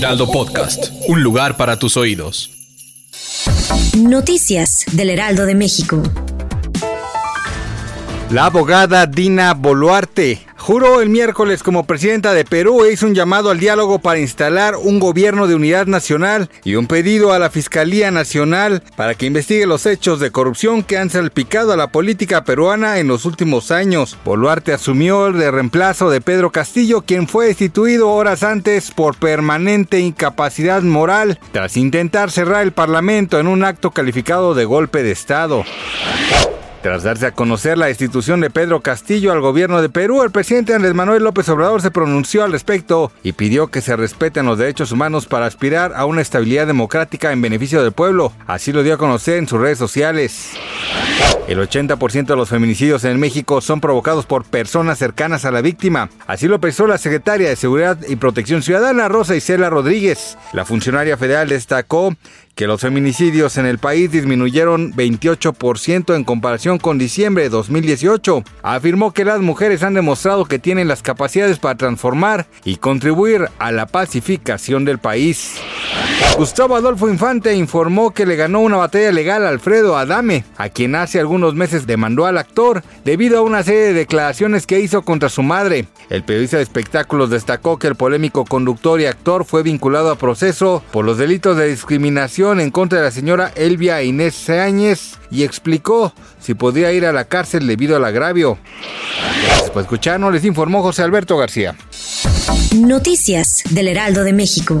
Heraldo Podcast, un lugar para tus oídos. Noticias del Heraldo de México. La abogada Dina Boluarte juró el miércoles como presidenta de Perú e hizo un llamado al diálogo para instalar un gobierno de unidad nacional y un pedido a la Fiscalía Nacional para que investigue los hechos de corrupción que han salpicado a la política peruana en los últimos años. Boluarte asumió el de reemplazo de Pedro Castillo, quien fue destituido horas antes por permanente incapacidad moral tras intentar cerrar el Parlamento en un acto calificado de golpe de Estado. Tras darse a conocer la destitución de Pedro Castillo al gobierno de Perú, el presidente Andrés Manuel López Obrador se pronunció al respecto y pidió que se respeten los derechos humanos para aspirar a una estabilidad democrática en beneficio del pueblo. Así lo dio a conocer en sus redes sociales. El 80% de los feminicidios en México son provocados por personas cercanas a la víctima. Así lo expresó la secretaria de Seguridad y Protección Ciudadana, Rosa Isela Rodríguez. La funcionaria federal destacó que los feminicidios en el país disminuyeron 28% en comparación con diciembre de 2018. Afirmó que las mujeres han demostrado que tienen las capacidades para transformar y contribuir a la pacificación del país. Gustavo Adolfo Infante informó que le ganó una batalla legal a Alfredo Adame, a quien hace algunos meses demandó al actor debido a una serie de declaraciones que hizo contra su madre. El periodista de espectáculos destacó que el polémico conductor y actor fue vinculado a proceso por los delitos de discriminación en contra de la señora Elvia Inés Sáñez y explicó si podría ir a la cárcel debido al agravio. Por escucharnos, les informó José Alberto García. Noticias del Heraldo de México.